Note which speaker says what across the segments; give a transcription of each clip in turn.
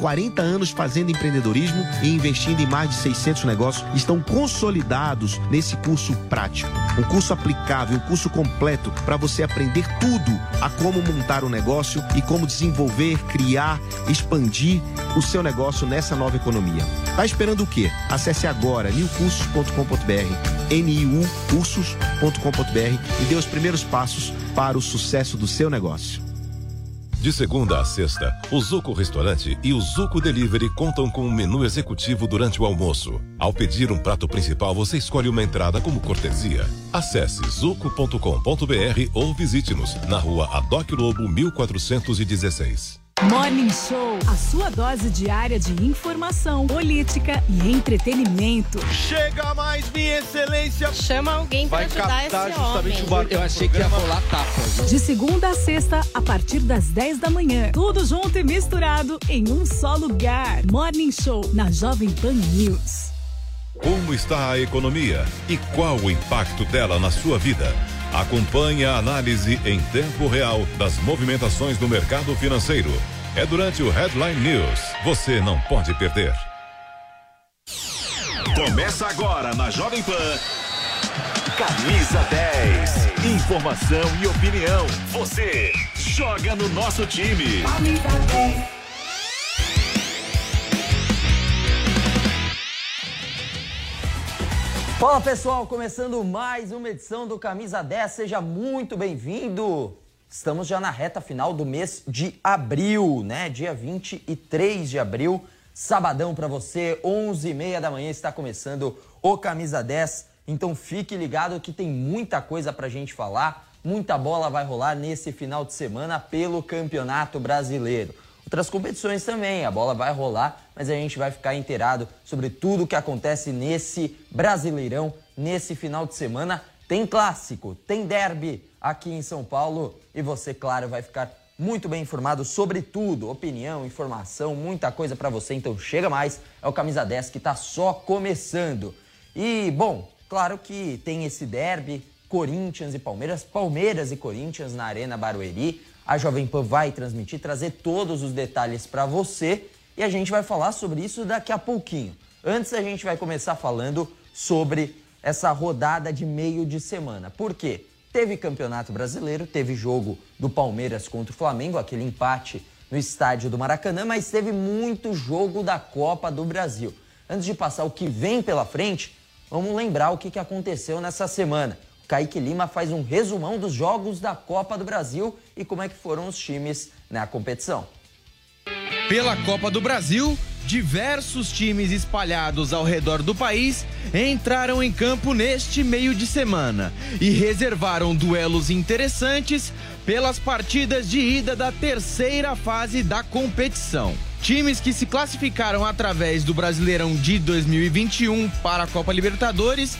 Speaker 1: 40 anos fazendo empreendedorismo e investindo em mais de 600 negócios, estão consolidados nesse curso prático. Um curso aplicável, um curso completo para você aprender tudo a como montar um negócio e como desenvolver, criar, expandir o seu negócio nessa nova economia. Tá esperando o quê? Acesse agora newcursos.com.br, niucursos.com.br e dê os primeiros passos para o sucesso do seu negócio.
Speaker 2: De segunda a sexta, o Zuco Restaurante e o Zuco Delivery contam com um menu executivo durante o almoço. Ao pedir um prato principal, você escolhe uma entrada como cortesia. Acesse zuco.com.br ou visite-nos na rua Adoc Lobo 1416.
Speaker 3: Morning Show, a sua dose diária de informação, política e entretenimento.
Speaker 4: Chega mais, minha excelência.
Speaker 5: Chama alguém para ajudar esse homem.
Speaker 4: O Eu achei que ia rolar tapa.
Speaker 3: De segunda a sexta, a partir das 10 da manhã. Tudo junto e misturado em um só lugar. Morning Show, na Jovem Pan News.
Speaker 2: Como está a economia e qual o impacto dela na sua vida? Acompanhe a análise em tempo real das movimentações do mercado financeiro. É durante o Headline News. Você não pode perder.
Speaker 6: Começa agora na Jovem Pan. Camisa 10. Informação e opinião. Você joga no nosso time. Camisa 10.
Speaker 7: Fala pessoal, começando mais uma edição do Camisa 10, seja muito bem-vindo. Estamos já na reta final do mês de abril, né? Dia 23 de abril, sabadão para você, 11h30 da manhã está começando o Camisa 10. Então fique ligado que tem muita coisa pra gente falar, muita bola vai rolar nesse final de semana pelo Campeonato Brasileiro outras competições também. A bola vai rolar, mas a gente vai ficar inteirado sobre tudo o que acontece nesse Brasileirão, nesse final de semana. Tem clássico, tem derby aqui em São Paulo e você, claro, vai ficar muito bem informado sobre tudo, opinião, informação, muita coisa para você. Então chega mais, é o Camisa 10 que está só começando. E, bom, claro que tem esse derby, Corinthians e Palmeiras, Palmeiras e Corinthians na Arena Barueri. A Jovem Pan vai transmitir, trazer todos os detalhes para você e a gente vai falar sobre isso daqui a pouquinho. Antes a gente vai começar falando sobre essa rodada de meio de semana. Por quê? Teve Campeonato Brasileiro, teve jogo do Palmeiras contra o Flamengo, aquele empate no estádio do Maracanã, mas teve muito jogo da Copa do Brasil. Antes de passar o que vem pela frente, vamos lembrar o que aconteceu nessa semana. Kaique Lima faz um resumão dos jogos da Copa do Brasil e como é que foram os times na competição.
Speaker 8: Pela Copa do Brasil, diversos times espalhados ao redor do país entraram em campo neste meio de semana e reservaram duelos interessantes pelas partidas de ida da terceira fase da competição. Times que se classificaram através do Brasileirão de 2021 para a Copa Libertadores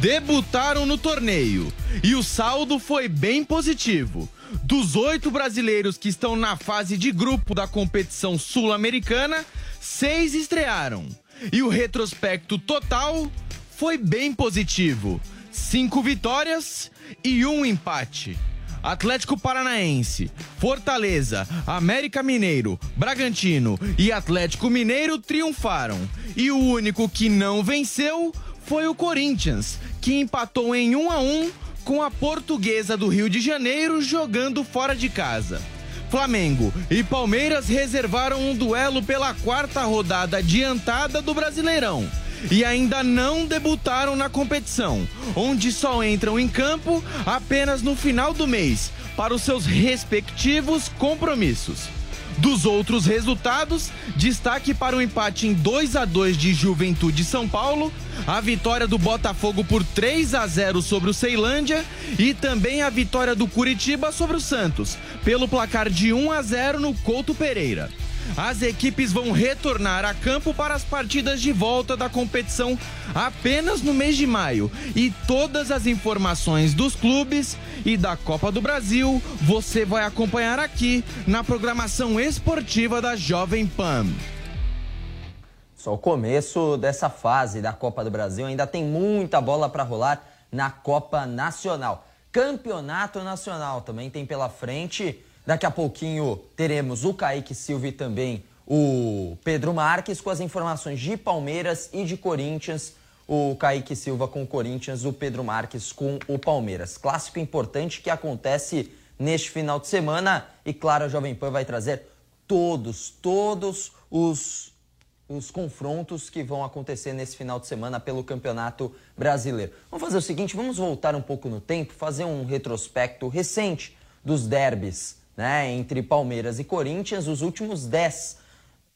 Speaker 8: debutaram no torneio e o saldo foi bem positivo. Dos oito brasileiros que estão na fase de grupo da competição sul-americana, seis estrearam. E o retrospecto total foi bem positivo: cinco vitórias e um empate. Atlético Paranaense, Fortaleza, América Mineiro, Bragantino e Atlético Mineiro triunfaram. E o único que não venceu foi o Corinthians, que empatou em 1 a 1 com a Portuguesa do Rio de Janeiro jogando fora de casa. Flamengo e Palmeiras reservaram um duelo pela quarta rodada adiantada do Brasileirão e ainda não debutaram na competição, onde só entram em campo apenas no final do mês para os seus respectivos compromissos. Dos outros resultados, destaque para o empate em 2 a 2 de Juventude São Paulo, a vitória do Botafogo por 3 a 0 sobre o Ceilândia e também a vitória do Curitiba sobre o Santos, pelo placar de 1 a 0 no Couto Pereira. As equipes vão retornar a campo para as partidas de volta da competição apenas no mês de maio. E todas as informações dos clubes e da Copa do Brasil você vai acompanhar aqui na programação esportiva da Jovem Pan.
Speaker 7: Só o começo dessa fase da Copa do Brasil, ainda tem muita bola para rolar na Copa Nacional. Campeonato Nacional também tem pela frente. Daqui a pouquinho teremos o Kaique Silva e também o Pedro Marques com as informações de Palmeiras e de Corinthians. O Kaique Silva com o Corinthians, o Pedro Marques com o Palmeiras. Clássico importante que acontece neste final de semana. E claro, a Jovem Pan vai trazer todos, todos os os confrontos que vão acontecer nesse final de semana pelo Campeonato Brasileiro. Vamos fazer o seguinte, vamos voltar um pouco no tempo, fazer um retrospecto recente dos derbys, né, entre Palmeiras e Corinthians, os últimos 10.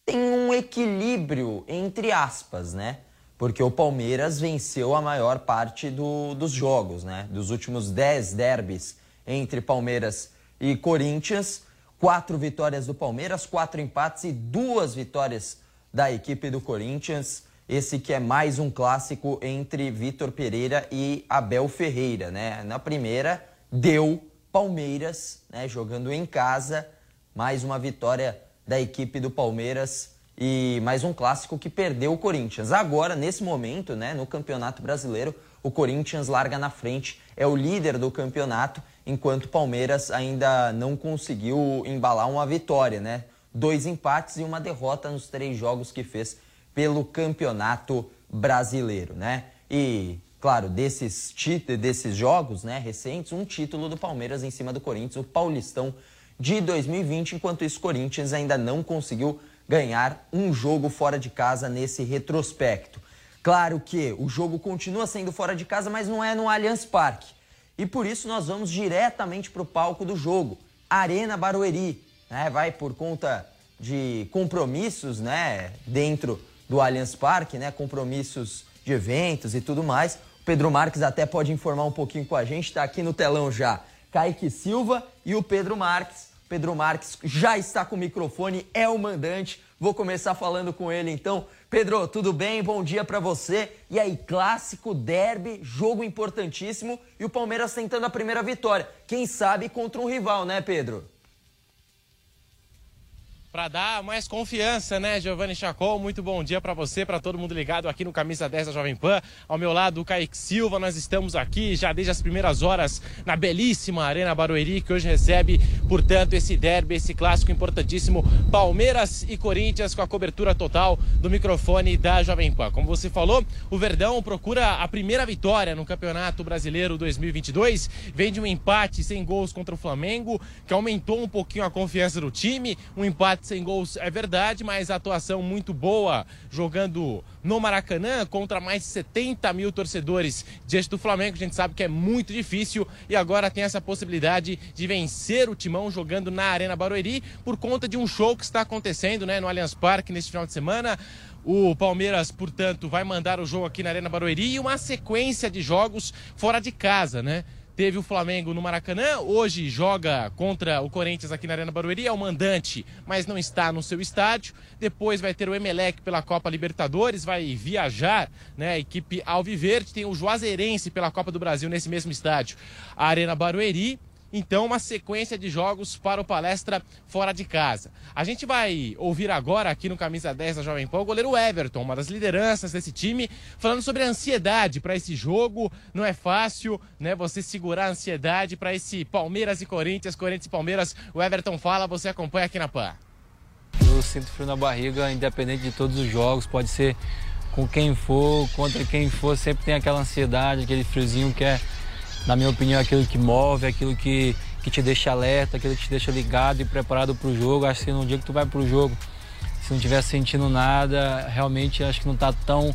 Speaker 7: Tem um equilíbrio entre aspas, né? Porque o Palmeiras venceu a maior parte do, dos jogos, né? Dos últimos 10 derbys entre Palmeiras e Corinthians, quatro vitórias do Palmeiras, quatro empates e duas vitórias da equipe do Corinthians. Esse que é mais um clássico entre Vitor Pereira e Abel Ferreira, né? Na primeira, deu Palmeiras, né? Jogando em casa, mais uma vitória da equipe do Palmeiras e mais um clássico que perdeu o Corinthians. Agora, nesse momento, né? No Campeonato Brasileiro, o Corinthians larga na frente, é o líder do campeonato, enquanto o Palmeiras ainda não conseguiu embalar uma vitória, né? dois empates e uma derrota nos três jogos que fez pelo Campeonato Brasileiro, né? E, claro, desses, desses jogos né, recentes, um título do Palmeiras em cima do Corinthians, o Paulistão de 2020, enquanto isso, Corinthians ainda não conseguiu ganhar um jogo fora de casa nesse retrospecto. Claro que o jogo continua sendo fora de casa, mas não é no Allianz Parque. E por isso nós vamos diretamente para o palco do jogo, Arena Barueri, né, vai por conta de compromissos né, dentro do Allianz Parque, né, compromissos de eventos e tudo mais. Pedro Marques até pode informar um pouquinho com a gente, está aqui no telão já. Kaique Silva e o Pedro Marques. Pedro Marques já está com o microfone, é o mandante. Vou começar falando com ele então. Pedro, tudo bem? Bom dia para você. E aí, clássico, derby, jogo importantíssimo e o Palmeiras tentando a primeira vitória. Quem sabe contra um rival, né, Pedro?
Speaker 9: Para dar mais confiança, né, Giovanni Chacol? Muito bom dia para você, para todo mundo ligado aqui no Camisa 10 da Jovem Pan. Ao meu lado, o Kaique Silva. Nós estamos aqui já desde as primeiras horas na belíssima Arena Barueri, que hoje recebe, portanto, esse derby, esse clássico importantíssimo Palmeiras e Corinthians com a cobertura total do microfone da Jovem Pan. Como você falou, o Verdão procura a primeira vitória no Campeonato Brasileiro 2022. Vem de um empate sem gols contra o Flamengo, que aumentou um pouquinho a confiança do time. Um empate empate sem gols é verdade, mas atuação muito boa jogando no Maracanã contra mais de 70 mil torcedores diante do Flamengo. A gente sabe que é muito difícil e agora tem essa possibilidade de vencer o Timão jogando na Arena Barueri por conta de um show que está acontecendo né, no Allianz Parque neste final de semana. O Palmeiras, portanto, vai mandar o jogo aqui na Arena Barueri e uma sequência de jogos fora de casa, né? Teve o Flamengo no Maracanã, hoje joga contra o Corinthians aqui na Arena Barueri, é o mandante, mas não está no seu estádio. Depois vai ter o Emelec pela Copa Libertadores, vai viajar, né? A equipe Alviverde, tem o Juazeirense pela Copa do Brasil nesse mesmo estádio. A Arena Barueri então uma sequência de jogos para o palestra fora de casa. A gente vai ouvir agora aqui no Camisa 10 da Jovem Pan o goleiro Everton, uma das lideranças desse time, falando sobre a ansiedade para esse jogo. Não é fácil, né, você segurar a ansiedade para esse Palmeiras e Corinthians, Corinthians e Palmeiras. O Everton fala, você acompanha aqui na Pan.
Speaker 10: Eu sinto frio na barriga, independente de todos os jogos, pode ser com quem for, contra quem for, sempre tem aquela ansiedade, aquele friozinho que é na minha opinião, é aquilo que move, é aquilo que, que te deixa alerta, aquilo que te deixa ligado e preparado para o jogo. Acho que no dia que tu vai para o jogo, se não estiver sentindo nada, realmente acho que não está tão,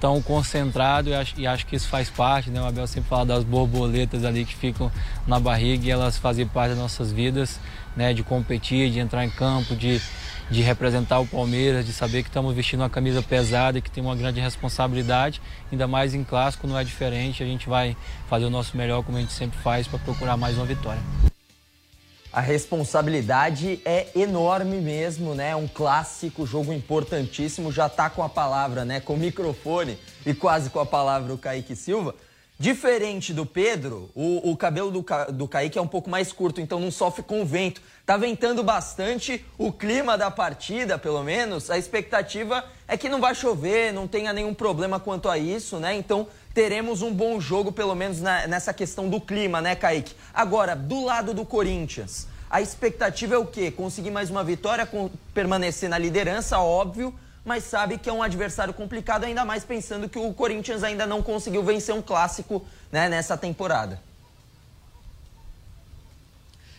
Speaker 10: tão concentrado e acho, e acho que isso faz parte. Né? O Abel sempre fala das borboletas ali que ficam na barriga e elas fazem parte das nossas vidas, né? de competir, de entrar em campo, de de representar o Palmeiras, de saber que estamos vestindo uma camisa pesada e que tem uma grande responsabilidade, ainda mais em clássico não é diferente, a gente vai fazer o nosso melhor como a gente sempre faz para procurar mais uma vitória.
Speaker 7: A responsabilidade é enorme mesmo, né? Um clássico, jogo importantíssimo. Já tá com a palavra, né? Com o microfone e quase com a palavra o Kaique Silva. Diferente do Pedro, o, o cabelo do, do Kaique é um pouco mais curto, então não sofre com o vento. Tá ventando bastante, o clima da partida, pelo menos, a expectativa é que não vai chover, não tenha nenhum problema quanto a isso, né? Então teremos um bom jogo, pelo menos na, nessa questão do clima, né, Kaique? Agora, do lado do Corinthians, a expectativa é o quê? Conseguir mais uma vitória, com, permanecer na liderança, óbvio, mas sabe que é um adversário complicado, ainda mais pensando que o Corinthians ainda não conseguiu vencer um clássico né, nessa temporada.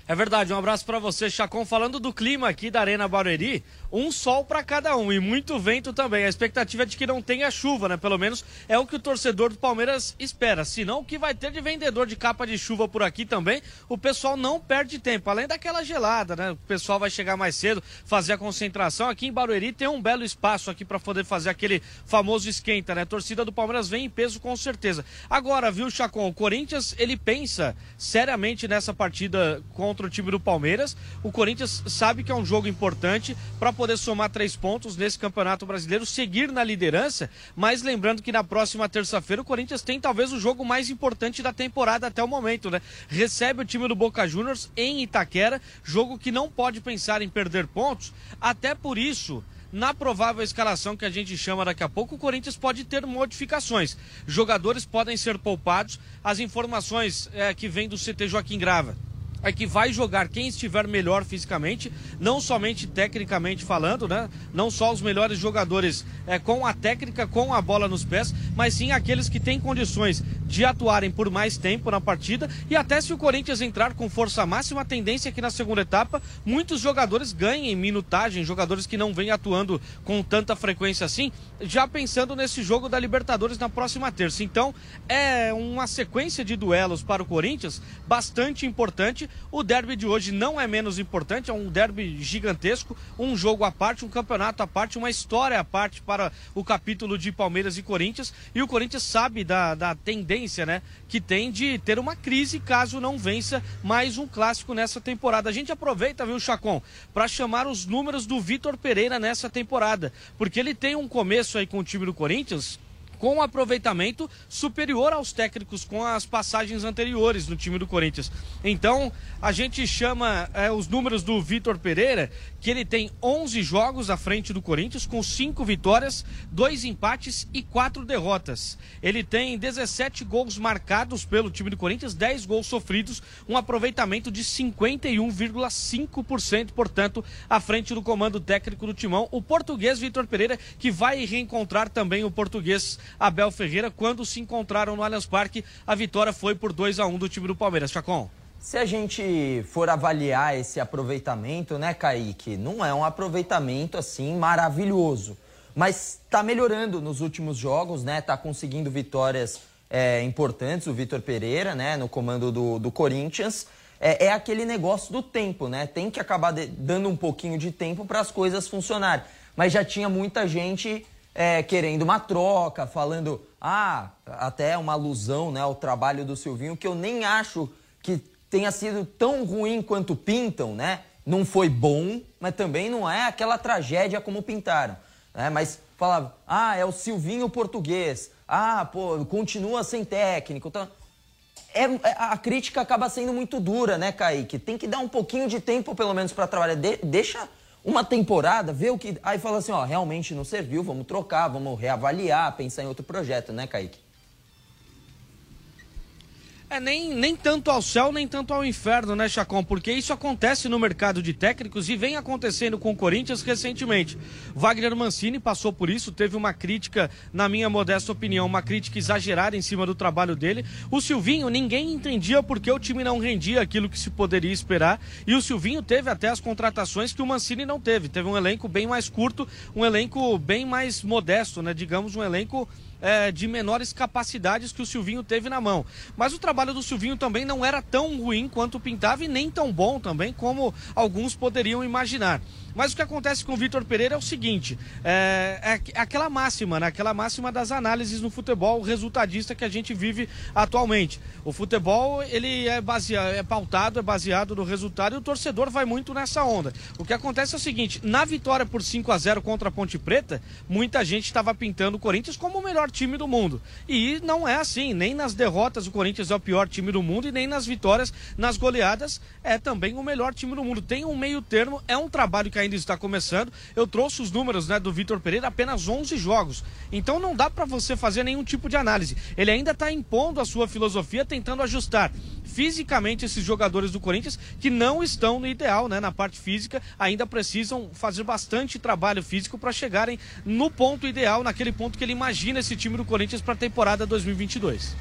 Speaker 11: É verdade, um abraço para você, Chacon. Falando do clima aqui da Arena Barueri, um sol para cada um e muito vento também. A expectativa é de que não tenha chuva, né? Pelo menos é o que o torcedor do Palmeiras espera. Senão, o que vai ter de vendedor de capa de chuva por aqui também, o pessoal não perde tempo. Além daquela gelada, né? O pessoal vai chegar mais cedo, fazer a concentração. Aqui em Barueri tem um belo espaço aqui para poder fazer aquele famoso esquenta, né? A torcida do Palmeiras vem em peso com certeza. Agora, viu, Chacon? O Corinthians, ele pensa seriamente nessa partida contra contra o time do Palmeiras. O Corinthians sabe que é um jogo importante para poder somar três pontos nesse Campeonato Brasileiro, seguir na liderança, mas lembrando que na próxima terça-feira o Corinthians tem talvez o jogo mais importante da temporada até o momento, né? Recebe o time do Boca Juniors em Itaquera, jogo que não pode pensar em perder pontos, até por isso na provável escalação que a gente chama daqui a pouco, o Corinthians pode ter modificações. Jogadores podem ser poupados. As informações é, que vêm do CT Joaquim Grava é que vai jogar quem estiver melhor fisicamente, não somente tecnicamente falando, né? Não só os melhores jogadores é, com a técnica, com a bola nos pés, mas sim aqueles que têm condições de atuarem por mais tempo na partida e até se o Corinthians entrar com força máxima, a tendência é que na segunda etapa muitos jogadores ganhem minutagem, jogadores que não vêm atuando com tanta frequência assim, já pensando nesse jogo da Libertadores na próxima terça. Então, é uma sequência de duelos para o Corinthians bastante importante o derby de hoje não é menos importante, é um derby gigantesco, um jogo à parte, um campeonato à parte, uma história à parte para o capítulo de Palmeiras e Corinthians. E o Corinthians sabe da, da tendência, né, que tem de ter uma crise caso não vença mais um clássico nessa temporada. A gente aproveita, viu, Chacon, para chamar os números do Vitor Pereira nessa temporada, porque ele tem um começo aí com o time do Corinthians com um aproveitamento superior aos técnicos com as passagens anteriores no time do Corinthians. Então, a gente chama é, os números do Vitor Pereira, que ele tem 11 jogos à frente do Corinthians, com 5 vitórias, 2 empates e 4 derrotas. Ele tem 17 gols marcados pelo time do Corinthians, 10 gols sofridos, um aproveitamento de 51,5%, portanto, à frente do comando técnico do Timão. O português Vitor Pereira, que vai reencontrar também o português Abel Ferreira quando se encontraram no Allianz Parque. A vitória foi por 2 a 1 do time do Palmeiras. Chacon.
Speaker 7: Se a gente for avaliar esse aproveitamento, né, Kaique, não é um aproveitamento assim maravilhoso. Mas está melhorando nos últimos jogos, né? Está conseguindo vitórias é, importantes, o Vitor Pereira, né, no comando do, do Corinthians. É, é, aquele negócio do tempo, né? Tem que acabar de, dando um pouquinho de tempo para as coisas funcionarem. Mas já tinha muita gente é, querendo uma troca, falando, ah, até uma alusão né, ao trabalho do Silvinho, que eu nem acho que tenha sido tão ruim quanto pintam, né? Não foi bom, mas também não é aquela tragédia como pintaram. Né? Mas falava, ah, é o Silvinho português, ah, pô, continua sem técnico. Então, é, a crítica acaba sendo muito dura, né, Kaique? Tem que dar um pouquinho de tempo, pelo menos, para trabalhar. De, deixa uma temporada, vê o que. Aí fala assim, ó, realmente não serviu, vamos trocar, vamos reavaliar, pensar em outro projeto, né, Kaique?
Speaker 11: É, nem, nem tanto ao céu, nem tanto ao inferno, né, Chacon? Porque isso acontece no mercado de técnicos e vem acontecendo com o Corinthians recentemente. Wagner Mancini passou por isso, teve uma crítica, na minha modesta opinião, uma crítica exagerada em cima do trabalho dele. O Silvinho, ninguém entendia porque o time não rendia aquilo que se poderia esperar. E o Silvinho teve até as contratações que o Mancini não teve. Teve um elenco bem mais curto, um elenco bem mais modesto, né? Digamos, um elenco é, de menores capacidades que o Silvinho teve na mão. Mas o trabalho do Silvinho também não era tão ruim quanto pintava e nem tão bom também como alguns poderiam imaginar. Mas o que acontece com o Vitor Pereira é o seguinte: é, é, aquela máxima, né? aquela máxima das análises no futebol resultadista que a gente vive atualmente. O futebol ele é baseado, é pautado, é baseado no resultado e o torcedor vai muito nessa onda. O que acontece é o seguinte: na vitória por 5 a 0 contra a Ponte Preta, muita gente estava pintando o Corinthians como o melhor time do mundo. E não é assim, nem nas derrotas o Corinthians é o pior time do mundo e nem nas vitórias, nas goleadas é também o melhor time do mundo. Tem um meio termo, é um trabalho que ainda está começando. Eu trouxe os números né, do Vitor Pereira, apenas 11 jogos. Então não dá para você fazer nenhum tipo de análise. Ele ainda está impondo a sua filosofia, tentando ajustar fisicamente esses jogadores do Corinthians que não estão no ideal, né, na parte física, ainda precisam fazer bastante trabalho físico para chegarem no ponto ideal, naquele ponto que ele imagina esse time do Corinthians para a temporada 2022.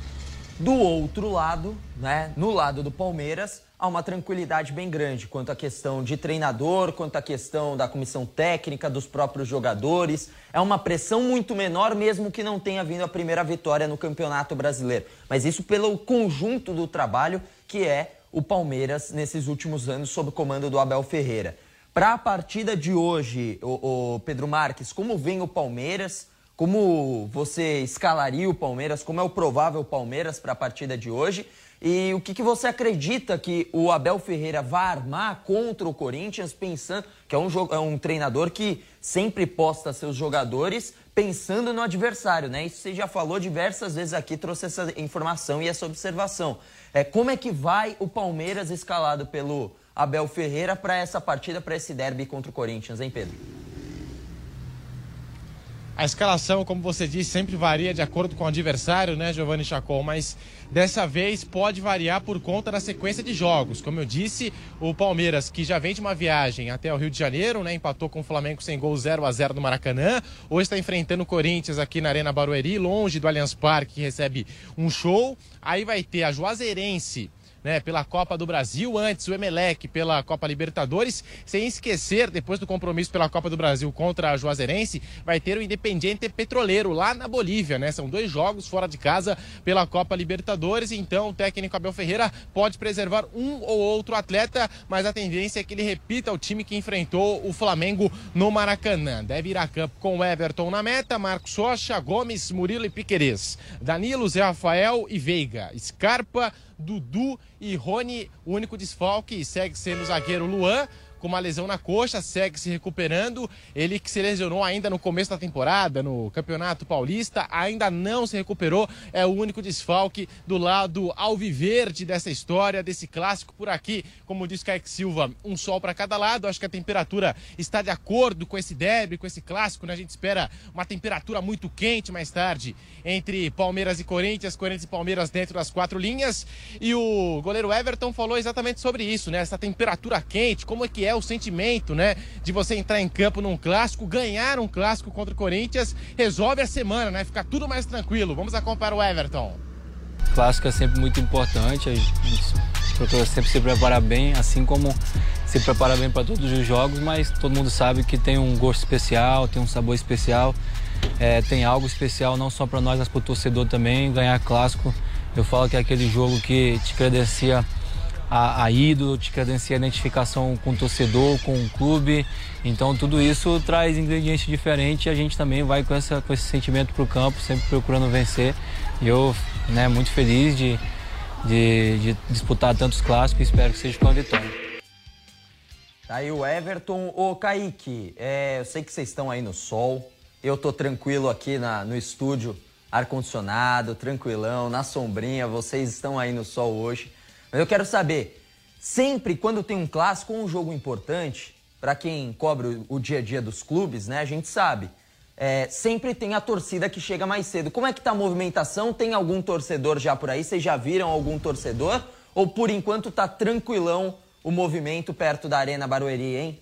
Speaker 7: Do outro lado, né, no lado do Palmeiras, há uma tranquilidade bem grande quanto à questão de treinador, quanto à questão da comissão técnica, dos próprios jogadores. É uma pressão muito menor, mesmo que não tenha vindo a primeira vitória no Campeonato Brasileiro. Mas isso pelo conjunto do trabalho que é o Palmeiras nesses últimos anos sob o comando do Abel Ferreira. Para a partida de hoje, o, o Pedro Marques, como vem o Palmeiras? Como você escalaria o Palmeiras? Como é o provável Palmeiras para a partida de hoje? E o que, que, você acredita que o Abel Ferreira vai armar contra o Corinthians, pensando que é um, é um treinador que sempre posta seus jogadores pensando no adversário, né? Isso você já falou diversas vezes aqui, trouxe essa informação e essa observação. É, como é que vai o Palmeiras escalado pelo Abel Ferreira para essa partida, para esse derby contra o Corinthians, hein, Pedro?
Speaker 9: A escalação, como você disse, sempre varia de acordo com o adversário, né, Giovanni Chacon? Mas dessa vez pode variar por conta da sequência de jogos. Como eu disse, o Palmeiras, que já vem de uma viagem até o Rio de Janeiro, né, empatou com o Flamengo sem gol 0 a 0 no Maracanã. Hoje está enfrentando o Corinthians aqui na Arena Barueri, longe do Allianz Parque, que recebe um show. Aí vai ter a Juazeirense né, pela Copa do Brasil, antes o Emelec pela Copa Libertadores, sem esquecer, depois do compromisso pela Copa do Brasil contra a Juazeirense, vai ter o Independiente Petroleiro lá na Bolívia, né? São dois jogos fora de casa pela Copa Libertadores, então o técnico Abel Ferreira pode preservar um ou outro atleta, mas a tendência é que ele repita o time que enfrentou o Flamengo no Maracanã. Deve ir a campo com Everton na meta, Marcos Rocha, Gomes, Murilo e Piquerez. Danilo, Zé Rafael e Veiga. Scarpa, Dudu e Rony, o único desfalque segue sendo o zagueiro Luan com uma lesão na coxa, segue se recuperando. Ele que se lesionou ainda no começo da temporada, no Campeonato Paulista, ainda não se recuperou. É o único desfalque do lado alviverde dessa história, desse clássico por aqui. Como disse Kaique Silva, um sol para cada lado. Acho que a temperatura está de acordo com esse derby, com esse clássico. Né? A gente espera uma temperatura muito quente mais tarde entre Palmeiras e Corinthians, Corinthians e Palmeiras dentro das quatro linhas. E o goleiro Everton falou exatamente sobre isso, né? Essa temperatura quente, como é que é o sentimento, né? De você entrar em campo num clássico, ganhar um clássico contra o Corinthians, resolve a semana, né? Ficar tudo mais tranquilo. Vamos acompanhar o Everton.
Speaker 10: Clássico é sempre muito importante, a gente sempre se preparar bem, assim como se prepara bem para todos os jogos, mas todo mundo sabe que tem um gosto especial, tem um sabor especial, é, tem algo especial não só para nós, mas para o torcedor também. Ganhar clássico, eu falo que é aquele jogo que te credencia a, a ídolo, te credencia a identificação com o torcedor, com o clube. Então tudo isso traz ingredientes diferentes e a gente também vai com, essa, com esse sentimento para o campo, sempre procurando vencer. E eu, né, muito feliz de, de, de disputar tantos clássicos e espero que seja com a vitória.
Speaker 7: Tá aí o Everton. Ô, Kaique, é, eu sei que vocês estão aí no sol. Eu tô tranquilo aqui na, no estúdio, ar-condicionado, tranquilão, na sombrinha. Vocês estão aí no sol hoje. Mas eu quero saber, sempre quando tem um clássico ou um jogo importante, para quem cobre o dia a dia dos clubes, né, a gente sabe, é, sempre tem a torcida que chega mais cedo. Como é que tá a movimentação? Tem algum torcedor já por aí? Vocês já viram algum torcedor? Ou por enquanto tá tranquilão o movimento perto da Arena Barueri, hein?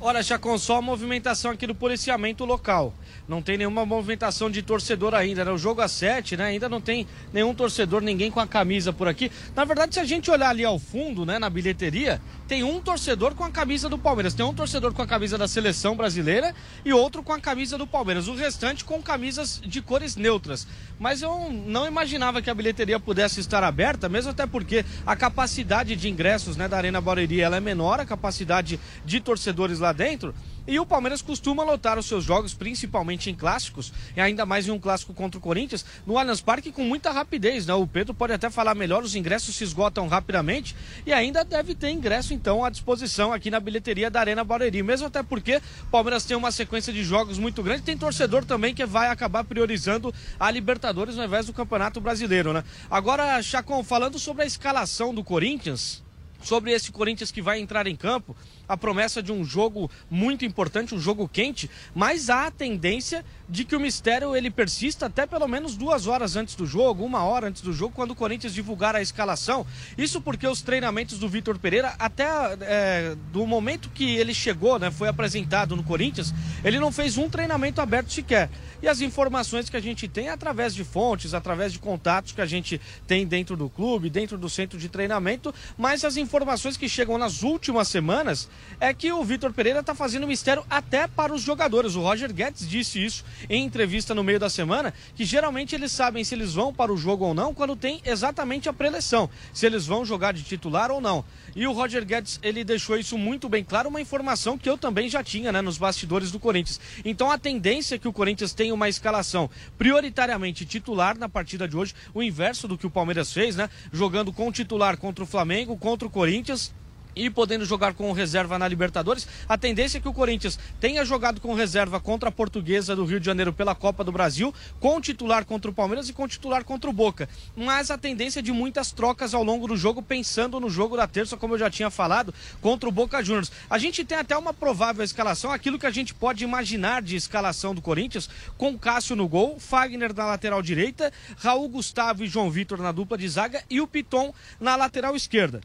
Speaker 11: Olha, Chacon, só a movimentação aqui do policiamento local. Não tem nenhuma movimentação de torcedor ainda, né? O jogo a 7, né? Ainda não tem nenhum torcedor, ninguém com a camisa por aqui. Na verdade, se a gente olhar ali ao fundo, né, na bilheteria, tem um torcedor com a camisa do Palmeiras. Tem um torcedor com a camisa da seleção brasileira e outro com a camisa do Palmeiras. O restante com camisas de cores neutras. Mas eu não imaginava que a bilheteria pudesse estar aberta, mesmo até porque a capacidade de ingressos né, da Arena Barueri ela é menor, a capacidade de torcedores lá dentro. E o Palmeiras costuma lotar os seus jogos, principalmente em clássicos, e ainda mais em um clássico contra o Corinthians, no Allianz Parque com muita rapidez, né? O Pedro pode até falar melhor, os ingressos se esgotam rapidamente e ainda deve ter ingresso então à disposição aqui na bilheteria da Arena Barueri, mesmo até porque o Palmeiras tem uma sequência de jogos muito grande, tem torcedor também que vai acabar priorizando a Libertadores ao invés do Campeonato Brasileiro, né? Agora, Chacon, falando sobre a escalação do Corinthians, sobre esse Corinthians que vai entrar em campo, a promessa de um jogo muito importante, um jogo quente, mas há a tendência de que o mistério ele persista até pelo menos duas horas antes do jogo, uma hora antes do jogo, quando o Corinthians divulgar a escalação. Isso porque os treinamentos do Vitor Pereira, até é, do momento que ele chegou, né, foi apresentado no Corinthians, ele não fez um treinamento aberto sequer. E as informações que a gente tem através de fontes, através de contatos que a gente tem dentro do clube, dentro do centro de treinamento, mas as informações que chegam nas últimas semanas é que o Vitor Pereira está fazendo mistério até para os jogadores. O Roger Guedes disse isso em entrevista no meio da semana, que geralmente eles sabem se eles vão para o jogo ou não quando tem exatamente a preleção, se eles vão jogar de titular ou não. E o Roger Guedes, ele deixou isso muito bem claro, uma informação que eu também já tinha, né, nos bastidores do Corinthians. Então a tendência é que o Corinthians tenha uma escalação prioritariamente titular na partida de hoje, o inverso do que o Palmeiras fez, né, jogando com titular contra o Flamengo, contra o Corinthians e podendo jogar com reserva na Libertadores. A tendência é que o Corinthians tenha jogado com reserva contra a Portuguesa do Rio de Janeiro pela Copa do Brasil, com titular contra o Palmeiras e com titular contra o Boca. Mas a tendência é de muitas trocas ao longo do jogo, pensando no jogo da terça, como eu já tinha falado, contra o Boca Juniors. A gente tem até uma provável escalação, aquilo que a gente pode imaginar de escalação do Corinthians, com Cássio no gol, Fagner na lateral direita, Raul Gustavo e João Vitor na dupla de zaga e o Piton na lateral esquerda.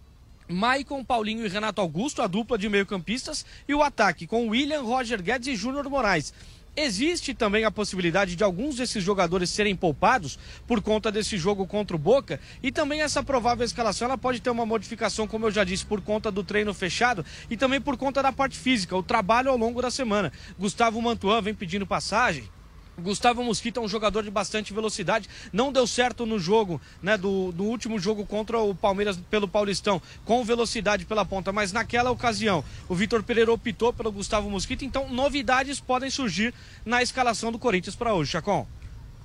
Speaker 11: Maicon, Paulinho e Renato Augusto, a dupla de meio-campistas, e o ataque com William, Roger Guedes e Júnior Moraes. Existe também a possibilidade de alguns desses jogadores serem poupados por conta desse jogo contra o Boca e também essa provável escalação ela pode ter uma modificação, como eu já disse, por conta do treino fechado e também por conta da parte física, o trabalho ao longo da semana. Gustavo Mantuan vem pedindo passagem, Gustavo Mosquito é um jogador de bastante velocidade. Não deu certo no jogo, né? Do, do último jogo contra o Palmeiras pelo Paulistão, com velocidade pela ponta. Mas naquela ocasião, o Vitor Pereira optou pelo Gustavo Mosquito. Então, novidades podem surgir na escalação do Corinthians para hoje, Chacon.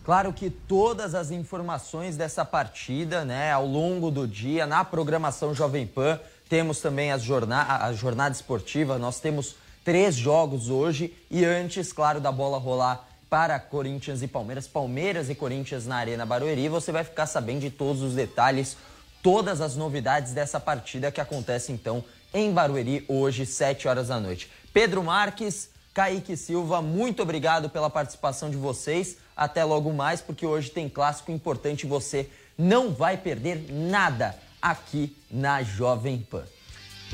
Speaker 7: Claro que todas as informações dessa partida, né, ao longo do dia, na programação Jovem Pan, temos também as jornada, a jornada esportiva. Nós temos três jogos hoje e antes, claro, da bola rolar para Corinthians e Palmeiras, Palmeiras e Corinthians na Arena Barueri. Você vai ficar sabendo de todos os detalhes, todas as novidades dessa partida que acontece então em Barueri hoje, 7 horas da noite. Pedro Marques, Kaique Silva, muito obrigado pela participação de vocês. Até logo mais, porque hoje tem clássico importante você não vai perder nada aqui na Jovem Pan.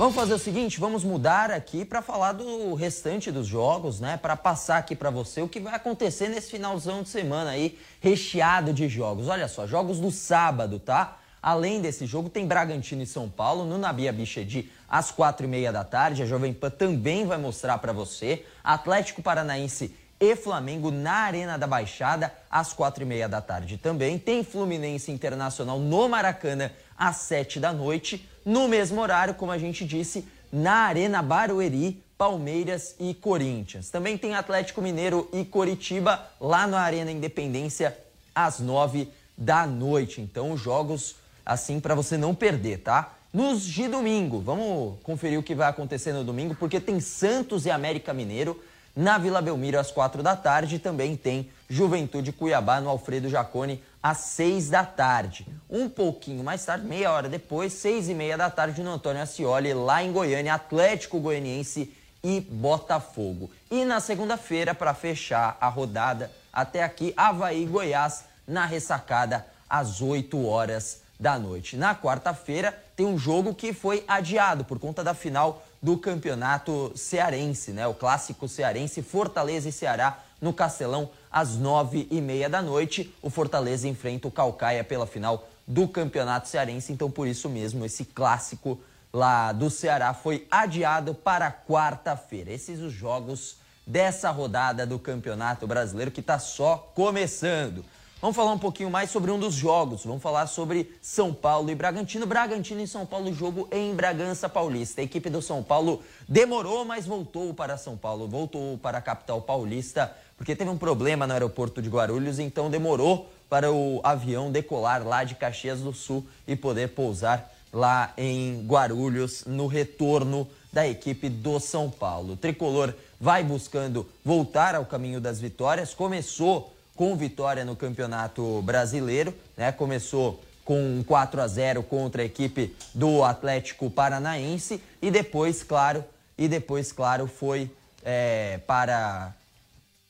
Speaker 7: Vamos fazer o seguinte, vamos mudar aqui para falar do restante dos jogos, né? Para passar aqui para você o que vai acontecer nesse finalzão de semana aí, recheado de jogos. Olha só, jogos do sábado, tá? Além desse jogo, tem Bragantino e São Paulo no Nabia Bichedi às quatro e meia da tarde. A Jovem Pan também vai mostrar para você. Atlético Paranaense e Flamengo na Arena da Baixada às quatro e meia da tarde também. Tem Fluminense Internacional no Maracanã às sete da noite. No mesmo horário, como a gente disse, na Arena Barueri, Palmeiras e Corinthians. Também tem Atlético Mineiro e Coritiba lá na Arena Independência às nove da noite. Então, jogos assim para você não perder, tá? Nos de domingo, vamos conferir o que vai acontecer no domingo, porque tem Santos e América Mineiro na Vila Belmiro às quatro da tarde. Também tem Juventude Cuiabá no Alfredo Jacone às seis da tarde. Um pouquinho mais tarde, meia hora depois, seis e meia da tarde, no Antônio Ascioli, lá em Goiânia, Atlético Goianiense e Botafogo. E na segunda-feira, para fechar a rodada, até aqui, Havaí Goiás na ressacada às 8 horas da noite. Na quarta-feira tem um jogo que foi adiado por conta da final do campeonato cearense, né? O clássico cearense Fortaleza e Ceará no Castelão às nove e meia da noite. O Fortaleza enfrenta o Calcaia pela final do campeonato cearense, então por isso mesmo esse clássico lá do Ceará foi adiado para quarta-feira. Esses os jogos dessa rodada do Campeonato Brasileiro que está só começando. Vamos falar um pouquinho mais sobre um dos jogos. Vamos falar sobre São Paulo e Bragantino. Bragantino e São Paulo, jogo em Bragança Paulista. A equipe do São Paulo demorou, mas voltou para São Paulo, voltou para a capital paulista, porque teve um problema no aeroporto de Guarulhos, então demorou para o avião decolar lá de Caxias do Sul e poder pousar lá em Guarulhos no retorno da equipe do São Paulo. O tricolor vai buscando voltar ao caminho das vitórias, começou com vitória no Campeonato Brasileiro, né? Começou com um 4 a 0 contra a equipe do Atlético Paranaense e depois, claro, e depois, claro, foi é, para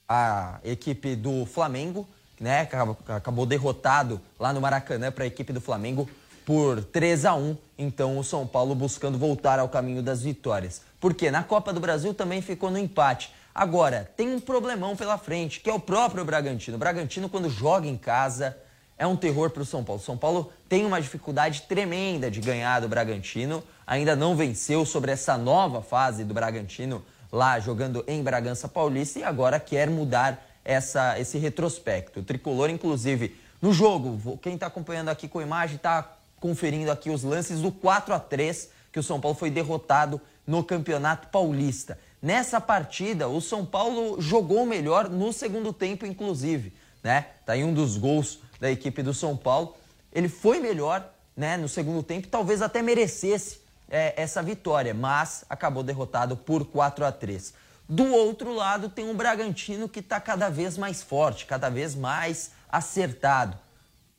Speaker 7: a equipe do Flamengo, né? Acabou derrotado lá no Maracanã para a equipe do Flamengo por 3 a 1. Então o São Paulo buscando voltar ao caminho das vitórias. Porque na Copa do Brasil também ficou no empate. Agora, tem um problemão pela frente, que é o próprio Bragantino. O Bragantino, quando joga em casa, é um terror para o São Paulo. São Paulo tem uma dificuldade tremenda de ganhar do Bragantino. Ainda não venceu sobre essa nova fase do Bragantino lá jogando em Bragança Paulista e agora quer mudar essa, esse retrospecto. O tricolor, inclusive, no jogo, quem está acompanhando aqui com imagem está conferindo aqui os lances do 4 a 3 que o São Paulo foi derrotado no Campeonato Paulista. Nessa partida, o São Paulo jogou melhor no segundo tempo, inclusive, né? Tá aí um dos gols da equipe do São Paulo. Ele foi melhor, né, no segundo tempo, talvez até merecesse é, essa vitória, mas acabou derrotado por 4 a 3. Do outro lado, tem um Bragantino que está cada vez mais forte, cada vez mais acertado.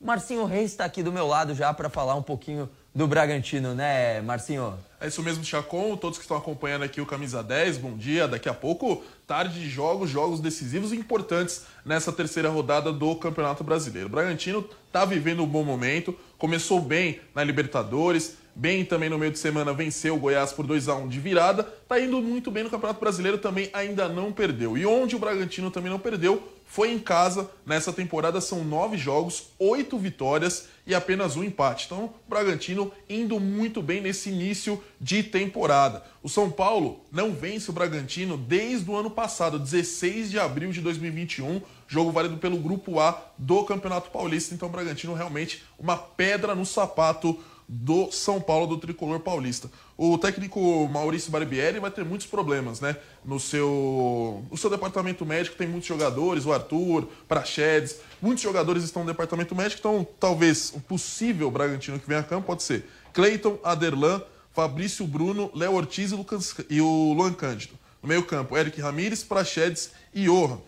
Speaker 7: Marcinho Reis está aqui do meu lado já para falar um pouquinho do Bragantino, né, Marcinho?
Speaker 12: É isso mesmo, Chacon. Todos que estão acompanhando aqui o Camisa 10, bom dia. Daqui a pouco, tarde de jogos, jogos decisivos e importantes nessa terceira rodada do Campeonato Brasileiro. O Bragantino está vivendo um bom momento, começou bem na Libertadores, bem também no meio de semana venceu o Goiás por 2 a 1 de virada, está indo muito bem no Campeonato Brasileiro, também ainda não perdeu. E onde o Bragantino também não perdeu foi em casa. Nessa temporada são nove jogos, oito vitórias e apenas um empate. Então, o Bragantino indo muito bem nesse início de temporada. O São Paulo não vence o Bragantino desde o ano passado, 16 de abril de 2021, jogo válido pelo Grupo A do Campeonato Paulista. Então, o Bragantino realmente uma pedra no sapato do São Paulo, do tricolor paulista. O técnico Maurício Barbieri vai ter muitos problemas, né? No seu, no seu departamento médico tem muitos jogadores, o Arthur, Prachedes, muitos jogadores estão no departamento médico, então talvez o possível Bragantino que venha a campo pode ser Cleiton, Aderlan, Fabrício Bruno, Léo Ortiz e, Lucas, e o Luan Cândido. No meio campo, Eric Ramires, Prachedes e Johan.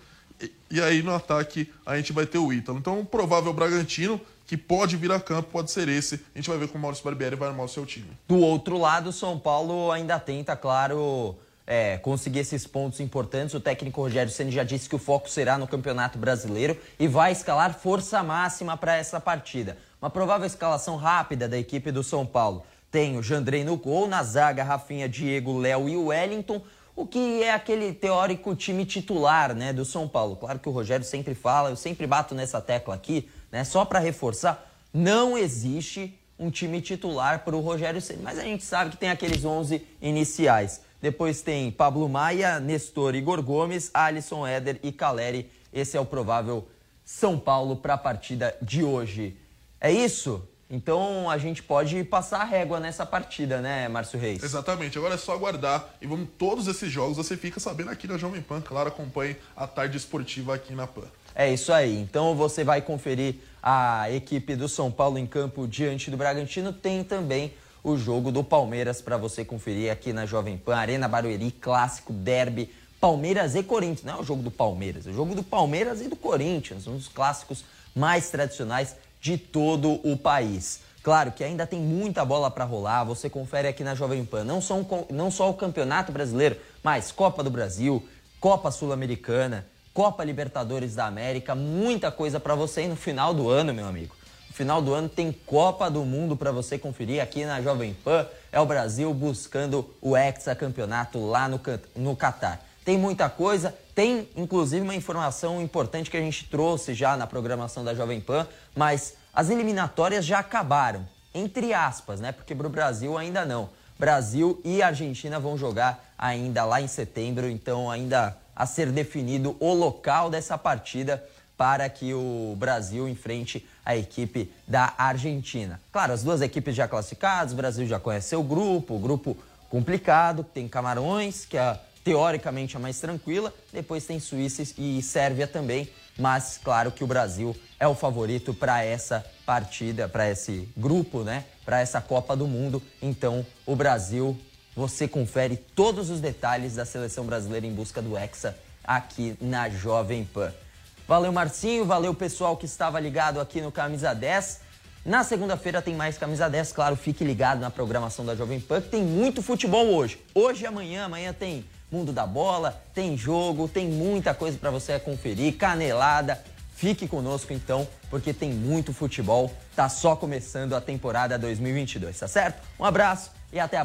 Speaker 12: E, e aí no ataque a gente vai ter o Ítalo. Então, o provável Bragantino que pode vir a campo pode ser esse. A gente vai ver como o Maurício Barbieri vai armar o seu time.
Speaker 7: Do outro lado, o São Paulo ainda tenta, claro, é, conseguir esses pontos importantes. O técnico Rogério Senna já disse que o foco será no Campeonato Brasileiro e vai escalar força máxima para essa partida. Uma provável escalação rápida da equipe do São Paulo. Tem o Jandrei no gol, na zaga, Rafinha, Diego, Léo e Wellington o que é aquele teórico time titular né, do São Paulo. Claro que o Rogério sempre fala, eu sempre bato nessa tecla aqui, né? Só para reforçar, não existe um time titular para o Rogério Ceni, mas a gente sabe que tem aqueles 11 iniciais. Depois tem Pablo Maia, Nestor, Igor Gomes, Alisson, Éder e Caleri. Esse é o provável São Paulo para a partida de hoje. É isso? Então a gente pode passar a régua nessa partida, né, Márcio Reis?
Speaker 12: Exatamente. Agora é só aguardar e vamos todos esses jogos você fica sabendo aqui na Jovem Pan. Claro, acompanhe a tarde esportiva aqui na Pan.
Speaker 7: É isso aí. Então você vai conferir a equipe do São Paulo em campo diante do Bragantino. Tem também o jogo do Palmeiras para você conferir aqui na Jovem Pan, Arena Barueri, clássico derby. Palmeiras e Corinthians. Não é o jogo do Palmeiras, é o jogo do Palmeiras e do Corinthians, um dos clássicos mais tradicionais de todo o país. Claro que ainda tem muita bola para rolar, você confere aqui na Jovem Pan, não só, um, não só o Campeonato Brasileiro, mas Copa do Brasil, Copa Sul-Americana, Copa Libertadores da América, muita coisa para você aí no final do ano, meu amigo. No final do ano tem Copa do Mundo para você conferir aqui na Jovem Pan. É o Brasil buscando o hexacampeonato lá no, no Catar. Tem muita coisa, tem inclusive uma informação importante que a gente trouxe já na programação da Jovem Pan, mas as eliminatórias já acabaram, entre aspas, né? Porque para o Brasil ainda não. Brasil e Argentina vão jogar ainda lá em setembro, então ainda a ser definido o local dessa partida para que o Brasil enfrente a equipe da Argentina. Claro, as duas equipes já classificadas, o Brasil já conhece o grupo, o grupo complicado, tem Camarões, que é teoricamente a mais tranquila, depois tem Suíça e Sérvia também, mas claro que o Brasil é o favorito para essa partida, para esse grupo, né? Para essa Copa do Mundo. Então, o Brasil, você confere todos os detalhes da seleção brasileira em busca do Hexa aqui na Jovem Pan. Valeu, Marcinho. Valeu, pessoal que estava ligado aqui no Camisa 10. Na segunda-feira tem mais Camisa 10, claro, fique ligado na programação da Jovem Pan, que tem muito futebol hoje. Hoje e amanhã, amanhã tem Mundo da Bola, tem jogo, tem muita coisa para você conferir, canelada. Fique conosco então, porque tem muito futebol. Tá só começando a temporada 2022, tá certo? Um abraço e até a